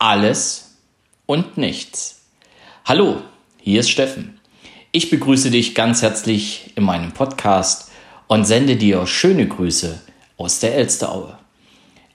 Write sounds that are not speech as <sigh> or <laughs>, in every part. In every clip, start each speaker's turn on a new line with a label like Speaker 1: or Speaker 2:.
Speaker 1: alles und nichts. Hallo, hier ist Steffen. Ich begrüße dich ganz herzlich in meinem Podcast und sende dir schöne Grüße aus der Elsteraue.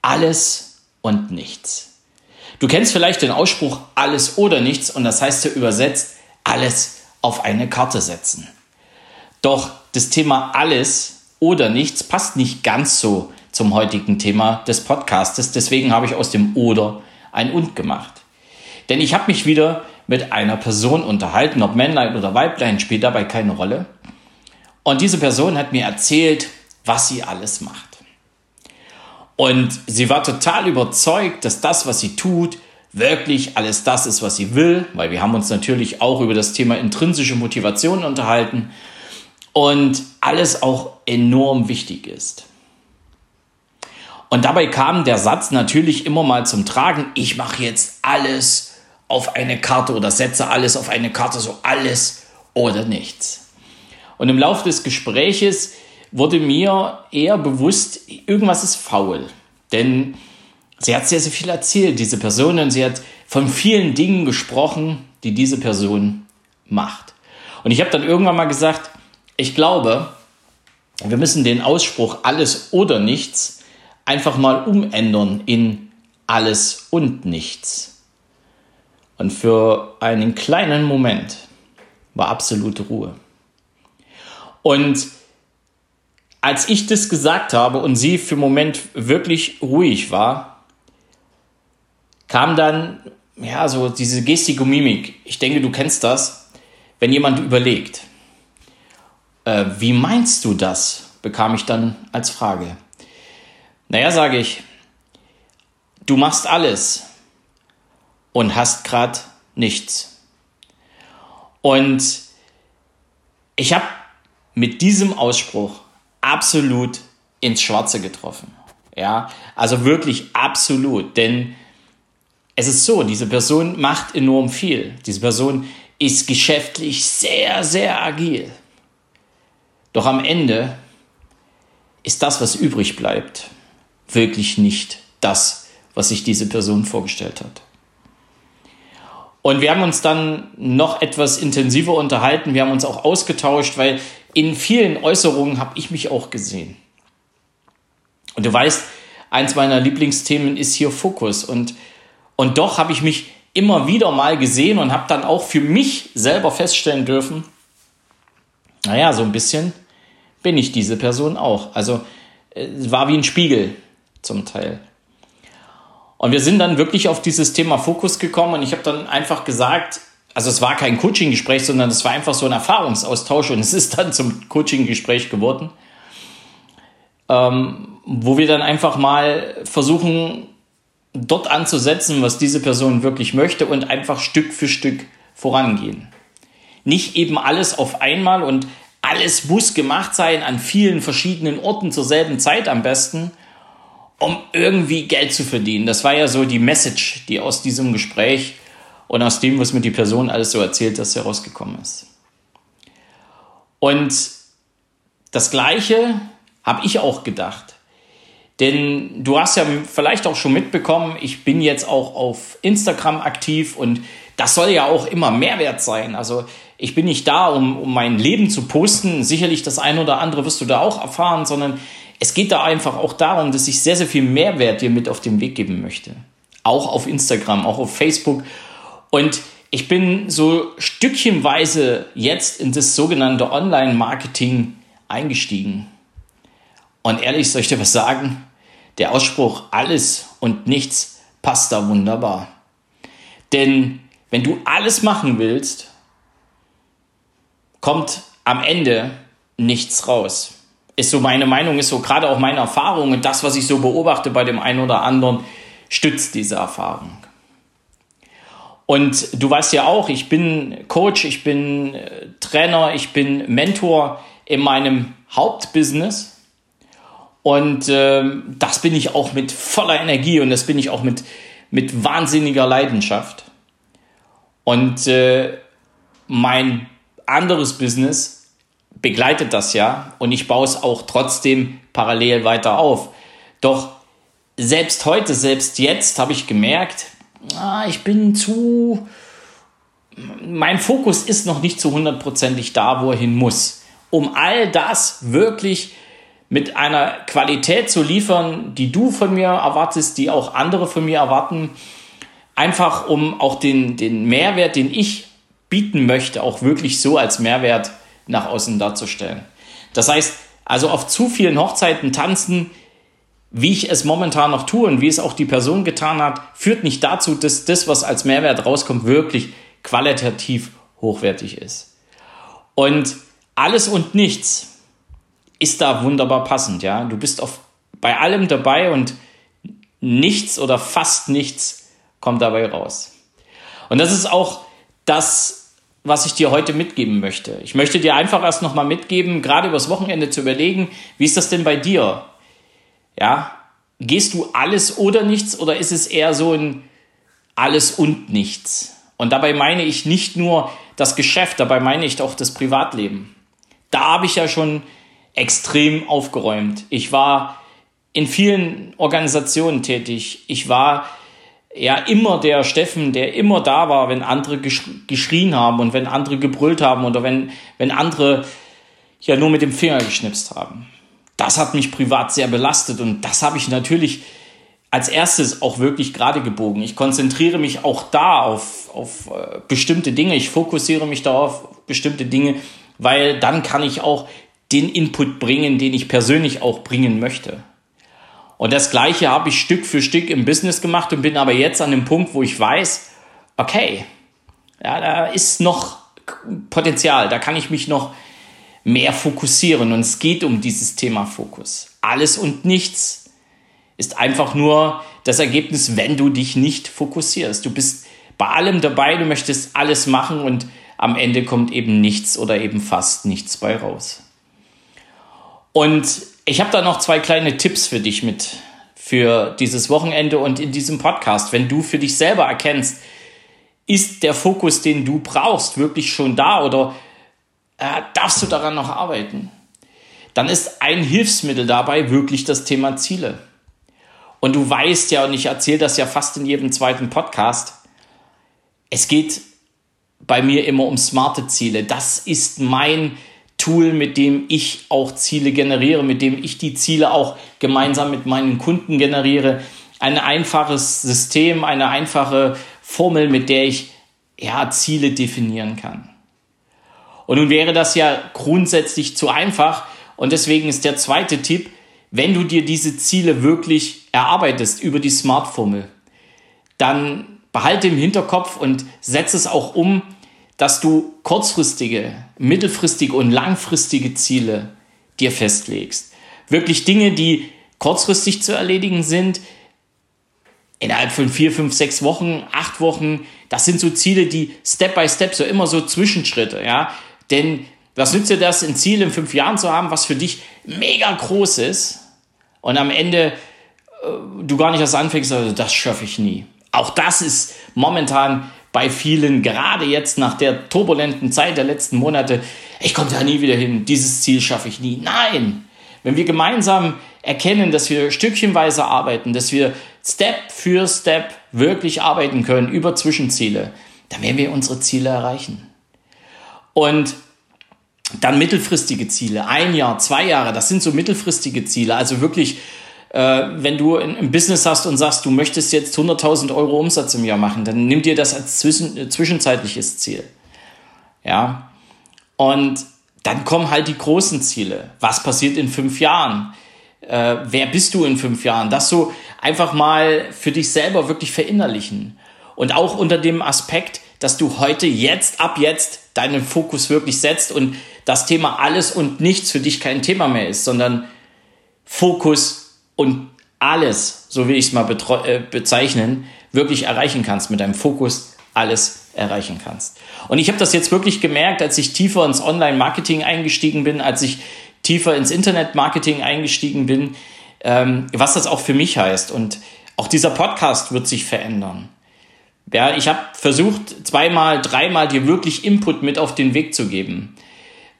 Speaker 1: Alles und nichts. Du kennst vielleicht den Ausspruch alles oder nichts und das heißt ja übersetzt alles auf eine Karte setzen. Doch das Thema alles oder nichts passt nicht ganz so zum heutigen Thema des Podcastes. Deswegen habe ich aus dem oder ein und gemacht. Denn ich habe mich wieder mit einer Person unterhalten, ob Männlein oder Weiblein spielt dabei keine Rolle. Und diese Person hat mir erzählt, was sie alles macht. Und sie war total überzeugt, dass das, was sie tut, wirklich alles das ist, was sie will, weil wir haben uns natürlich auch über das Thema intrinsische Motivation unterhalten und alles auch enorm wichtig ist. Und dabei kam der Satz natürlich immer mal zum Tragen, ich mache jetzt alles auf eine Karte oder setze alles auf eine Karte, so alles oder nichts. Und im Laufe des Gespräches wurde mir eher bewusst, irgendwas ist faul. Denn sie hat sehr, sehr viel erzählt, diese Person, und sie hat von vielen Dingen gesprochen, die diese Person macht. Und ich habe dann irgendwann mal gesagt, ich glaube, wir müssen den Ausspruch alles oder nichts einfach mal umändern in alles und nichts. Und für einen kleinen Moment war absolute Ruhe. Und als ich das gesagt habe und sie für einen Moment wirklich ruhig war, kam dann ja so diese Gestik Mimik. Ich denke, du kennst das, wenn jemand überlegt. Äh, wie meinst du das? bekam ich dann als Frage. Naja, sage ich, du machst alles und hast gerade nichts. Und ich habe mit diesem Ausspruch absolut ins Schwarze getroffen. Ja, also wirklich absolut, denn es ist so, diese Person macht enorm viel. Diese Person ist geschäftlich sehr, sehr agil. Doch am Ende ist das, was übrig bleibt, wirklich nicht das, was sich diese Person vorgestellt hat. Und wir haben uns dann noch etwas intensiver unterhalten. Wir haben uns auch ausgetauscht, weil in vielen Äußerungen habe ich mich auch gesehen. Und du weißt, eins meiner Lieblingsthemen ist hier Fokus. Und, und doch habe ich mich immer wieder mal gesehen und habe dann auch für mich selber feststellen dürfen, naja, so ein bisschen bin ich diese Person auch. Also es war wie ein Spiegel zum Teil. Und wir sind dann wirklich auf dieses Thema Fokus gekommen und ich habe dann einfach gesagt, also es war kein Coaching-Gespräch, sondern es war einfach so ein Erfahrungsaustausch und es ist dann zum Coaching-Gespräch geworden, ähm, wo wir dann einfach mal versuchen, dort anzusetzen, was diese Person wirklich möchte und einfach Stück für Stück vorangehen. Nicht eben alles auf einmal und alles muss gemacht sein an vielen verschiedenen Orten zur selben Zeit am besten, um irgendwie Geld zu verdienen. Das war ja so die Message, die aus diesem Gespräch und aus dem, was mir die Person alles so erzählt, dass herausgekommen ist. Und das Gleiche habe ich auch gedacht. Denn du hast ja vielleicht auch schon mitbekommen, ich bin jetzt auch auf Instagram aktiv und das soll ja auch immer Mehrwert sein. Also ich bin nicht da, um, um mein Leben zu posten. Sicherlich das eine oder andere wirst du da auch erfahren, sondern es geht da einfach auch darum, dass ich sehr, sehr viel Mehrwert dir mit auf den Weg geben möchte. Auch auf Instagram, auch auf Facebook. Und ich bin so stückchenweise jetzt in das sogenannte Online-Marketing eingestiegen. Und ehrlich soll ich dir was sagen? Der Ausspruch alles und nichts passt da wunderbar. Denn wenn du alles machen willst, kommt am Ende nichts raus. Ist so meine Meinung, ist so gerade auch meine Erfahrung und das, was ich so beobachte bei dem einen oder anderen, stützt diese Erfahrung. Und du weißt ja auch, ich bin Coach, ich bin äh, Trainer, ich bin Mentor in meinem Hauptbusiness. Und äh, das bin ich auch mit voller Energie und das bin ich auch mit, mit wahnsinniger Leidenschaft. Und äh, mein anderes Business begleitet das ja und ich baue es auch trotzdem parallel weiter auf. Doch selbst heute, selbst jetzt habe ich gemerkt, ah, ich bin zu, mein Fokus ist noch nicht zu hundertprozentig da, wo er hin muss. Um all das wirklich mit einer Qualität zu liefern, die du von mir erwartest, die auch andere von mir erwarten, einfach um auch den, den Mehrwert, den ich bieten möchte, auch wirklich so als Mehrwert nach außen darzustellen. Das heißt, also auf zu vielen Hochzeiten tanzen, wie ich es momentan noch tue und wie es auch die Person getan hat, führt nicht dazu, dass das, was als Mehrwert rauskommt, wirklich qualitativ hochwertig ist. Und alles und nichts ist da wunderbar passend, ja. Du bist auf, bei allem dabei und nichts oder fast nichts kommt dabei raus. Und das ist auch das, was ich dir heute mitgeben möchte. Ich möchte dir einfach erst nochmal mitgeben, gerade übers Wochenende zu überlegen, wie ist das denn bei dir? Ja, gehst du alles oder nichts oder ist es eher so ein alles und nichts? Und dabei meine ich nicht nur das Geschäft, dabei meine ich auch das Privatleben. Da habe ich ja schon extrem aufgeräumt. Ich war in vielen Organisationen tätig. Ich war ja immer der Steffen, der immer da war, wenn andere geschrien haben und wenn andere gebrüllt haben oder wenn, wenn andere ja nur mit dem Finger geschnipst haben. Das hat mich privat sehr belastet und das habe ich natürlich als erstes auch wirklich gerade gebogen. Ich konzentriere mich auch da auf, auf äh, bestimmte Dinge. Ich fokussiere mich darauf, auf bestimmte Dinge, weil dann kann ich auch den Input bringen, den ich persönlich auch bringen möchte. Und das Gleiche habe ich Stück für Stück im Business gemacht und bin aber jetzt an dem Punkt, wo ich weiß, okay, ja, da ist noch Potenzial, da kann ich mich noch mehr fokussieren und es geht um dieses Thema Fokus. Alles und nichts ist einfach nur das Ergebnis, wenn du dich nicht fokussierst. Du bist bei allem dabei, du möchtest alles machen und am Ende kommt eben nichts oder eben fast nichts bei raus. Und ich habe da noch zwei kleine Tipps für dich mit für dieses Wochenende und in diesem Podcast. Wenn du für dich selber erkennst, ist der Fokus, den du brauchst, wirklich schon da oder äh, darfst du daran noch arbeiten? Dann ist ein Hilfsmittel dabei wirklich das Thema Ziele. Und du weißt ja, und ich erzähle das ja fast in jedem zweiten Podcast, es geht bei mir immer um smarte Ziele. Das ist mein Tool, mit dem ich auch Ziele generiere, mit dem ich die Ziele auch gemeinsam mit meinen Kunden generiere. Ein einfaches System, eine einfache Formel, mit der ich ja, Ziele definieren kann. Und nun wäre das ja grundsätzlich zu einfach. Und deswegen ist der zweite Tipp, wenn du dir diese Ziele wirklich erarbeitest über die Smart-Formel, dann behalte im Hinterkopf und setze es auch um, dass du kurzfristige, mittelfristige und langfristige Ziele dir festlegst. Wirklich Dinge, die kurzfristig zu erledigen sind, innerhalb von vier, fünf, sechs Wochen, acht Wochen. Das sind so Ziele, die Step by Step, so immer so Zwischenschritte, ja. Denn was nützt dir das, ein Ziel in fünf Jahren zu haben, was für dich mega groß ist und am Ende äh, du gar nicht erst anfängst, also das schaffe ich nie. Auch das ist momentan bei vielen, gerade jetzt nach der turbulenten Zeit der letzten Monate, ich komme da nie wieder hin, dieses Ziel schaffe ich nie. Nein, wenn wir gemeinsam erkennen, dass wir stückchenweise arbeiten, dass wir Step für Step wirklich arbeiten können über Zwischenziele, dann werden wir unsere Ziele erreichen. Und dann mittelfristige Ziele, ein Jahr, zwei Jahre, das sind so mittelfristige Ziele, also wirklich äh, wenn du ein, Business hast und sagst, du möchtest jetzt 100.000 Euro Umsatz im Jahr machen, dann nimm dir das als zwischen, äh, zwischenzeitliches Ziel. Ja. Und dann kommen halt die großen Ziele. Was passiert in fünf Jahren? Äh, wer bist du in fünf Jahren? Das so einfach mal für dich selber wirklich verinnerlichen. Und auch unter dem Aspekt, dass du heute, jetzt, ab jetzt deinen Fokus wirklich setzt und das Thema alles und nichts für dich kein Thema mehr ist, sondern Fokus und alles, so will ich es mal äh, bezeichnen, wirklich erreichen kannst, mit deinem Fokus alles erreichen kannst. Und ich habe das jetzt wirklich gemerkt, als ich tiefer ins Online-Marketing eingestiegen bin, als ich tiefer ins Internet-Marketing eingestiegen bin, ähm, was das auch für mich heißt. Und auch dieser Podcast wird sich verändern. Ja, ich habe versucht, zweimal, dreimal dir wirklich Input mit auf den Weg zu geben.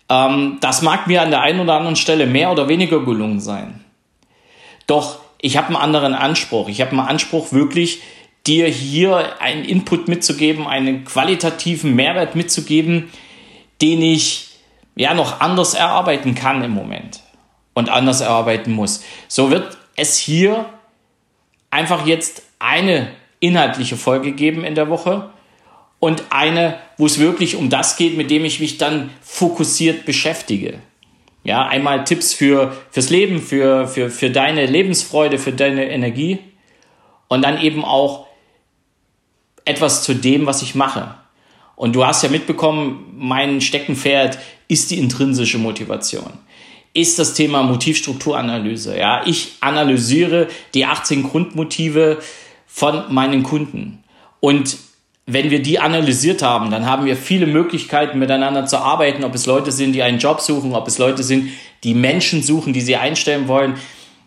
Speaker 1: Ähm, das mag mir an der einen oder anderen Stelle mehr oder weniger gelungen sein. Doch ich habe einen anderen Anspruch. Ich habe einen Anspruch, wirklich dir hier einen Input mitzugeben, einen qualitativen Mehrwert mitzugeben, den ich ja noch anders erarbeiten kann im Moment und anders erarbeiten muss. So wird es hier einfach jetzt eine inhaltliche Folge geben in der Woche und eine, wo es wirklich um das geht, mit dem ich mich dann fokussiert beschäftige. Ja, einmal Tipps für, fürs Leben, für, für, für deine Lebensfreude, für deine Energie und dann eben auch etwas zu dem, was ich mache. Und du hast ja mitbekommen, mein Steckenpferd ist die intrinsische Motivation. Ist das Thema Motivstrukturanalyse. Ja, ich analysiere die 18 Grundmotive von meinen Kunden. Und wenn wir die analysiert haben, dann haben wir viele Möglichkeiten miteinander zu arbeiten, ob es Leute sind, die einen Job suchen, ob es Leute sind, die Menschen suchen, die sie einstellen wollen.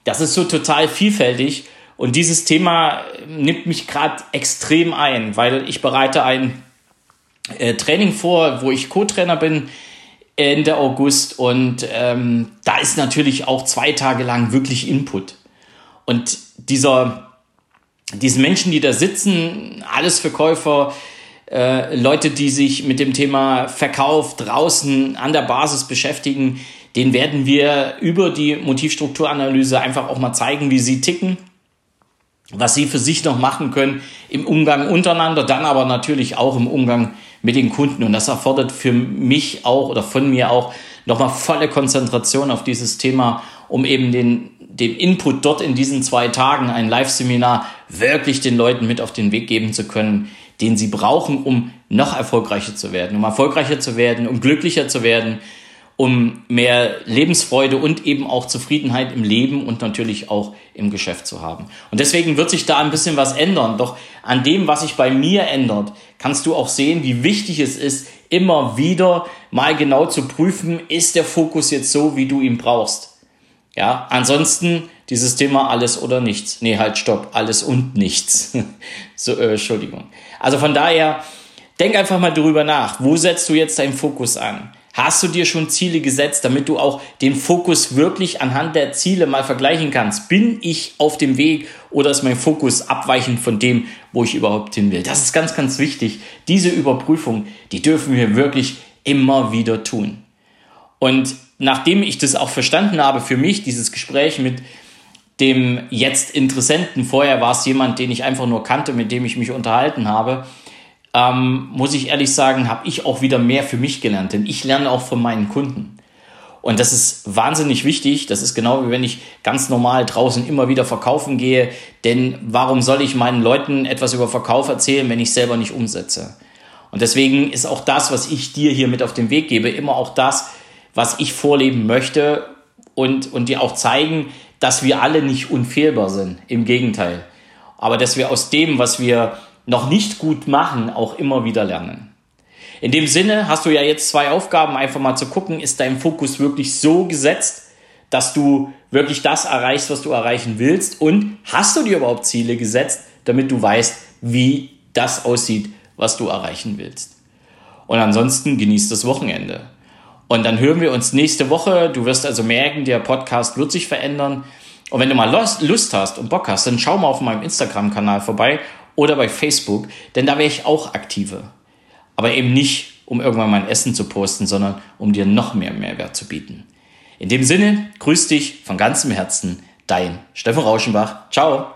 Speaker 1: Das ist so total vielfältig und dieses Thema nimmt mich gerade extrem ein, weil ich bereite ein äh, Training vor, wo ich Co-Trainer bin Ende August und ähm, da ist natürlich auch zwei Tage lang wirklich Input. Und dieser, diese Menschen, die da sitzen, alles Verkäufer, äh, Leute, die sich mit dem Thema Verkauf draußen an der Basis beschäftigen, den werden wir über die Motivstrukturanalyse einfach auch mal zeigen, wie sie ticken was sie für sich noch machen können im Umgang untereinander, dann aber natürlich auch im Umgang mit den Kunden. Und das erfordert für mich auch oder von mir auch nochmal volle Konzentration auf dieses Thema, um eben den, den Input dort in diesen zwei Tagen, ein Live-Seminar, wirklich den Leuten mit auf den Weg geben zu können, den sie brauchen, um noch erfolgreicher zu werden, um erfolgreicher zu werden, um glücklicher zu werden, um mehr Lebensfreude und eben auch Zufriedenheit im Leben und natürlich auch im Geschäft zu haben. Und deswegen wird sich da ein bisschen was ändern. Doch an dem, was sich bei mir ändert, kannst du auch sehen, wie wichtig es ist, immer wieder mal genau zu prüfen, ist der Fokus jetzt so, wie du ihn brauchst. Ja, ansonsten dieses Thema alles oder nichts. Nee, halt, stopp, alles und nichts. <laughs> so, äh, Entschuldigung. Also von daher, denk einfach mal drüber nach. Wo setzt du jetzt deinen Fokus an? Hast du dir schon Ziele gesetzt, damit du auch den Fokus wirklich anhand der Ziele mal vergleichen kannst? Bin ich auf dem Weg oder ist mein Fokus abweichend von dem, wo ich überhaupt hin will? Das ist ganz, ganz wichtig. Diese Überprüfung, die dürfen wir wirklich immer wieder tun. Und nachdem ich das auch verstanden habe für mich, dieses Gespräch mit dem jetzt Interessenten, vorher war es jemand, den ich einfach nur kannte, mit dem ich mich unterhalten habe, ähm, muss ich ehrlich sagen, habe ich auch wieder mehr für mich gelernt, denn ich lerne auch von meinen Kunden. Und das ist wahnsinnig wichtig. Das ist genau wie wenn ich ganz normal draußen immer wieder verkaufen gehe. Denn warum soll ich meinen Leuten etwas über Verkauf erzählen, wenn ich selber nicht umsetze? Und deswegen ist auch das, was ich dir hier mit auf den Weg gebe, immer auch das, was ich vorleben möchte und, und dir auch zeigen, dass wir alle nicht unfehlbar sind. Im Gegenteil. Aber dass wir aus dem, was wir noch nicht gut machen, auch immer wieder lernen. In dem Sinne hast du ja jetzt zwei Aufgaben, einfach mal zu gucken, ist dein Fokus wirklich so gesetzt, dass du wirklich das erreichst, was du erreichen willst und hast du dir überhaupt Ziele gesetzt, damit du weißt, wie das aussieht, was du erreichen willst. Und ansonsten genießt das Wochenende. Und dann hören wir uns nächste Woche. Du wirst also merken, der Podcast wird sich verändern. Und wenn du mal Lust hast und Bock hast, dann schau mal auf meinem Instagram-Kanal vorbei oder bei Facebook, denn da wäre ich auch aktiver. Aber eben nicht, um irgendwann mein Essen zu posten, sondern um dir noch mehr Mehrwert zu bieten. In dem Sinne, grüß dich von ganzem Herzen, dein Steffen Rauschenbach. Ciao.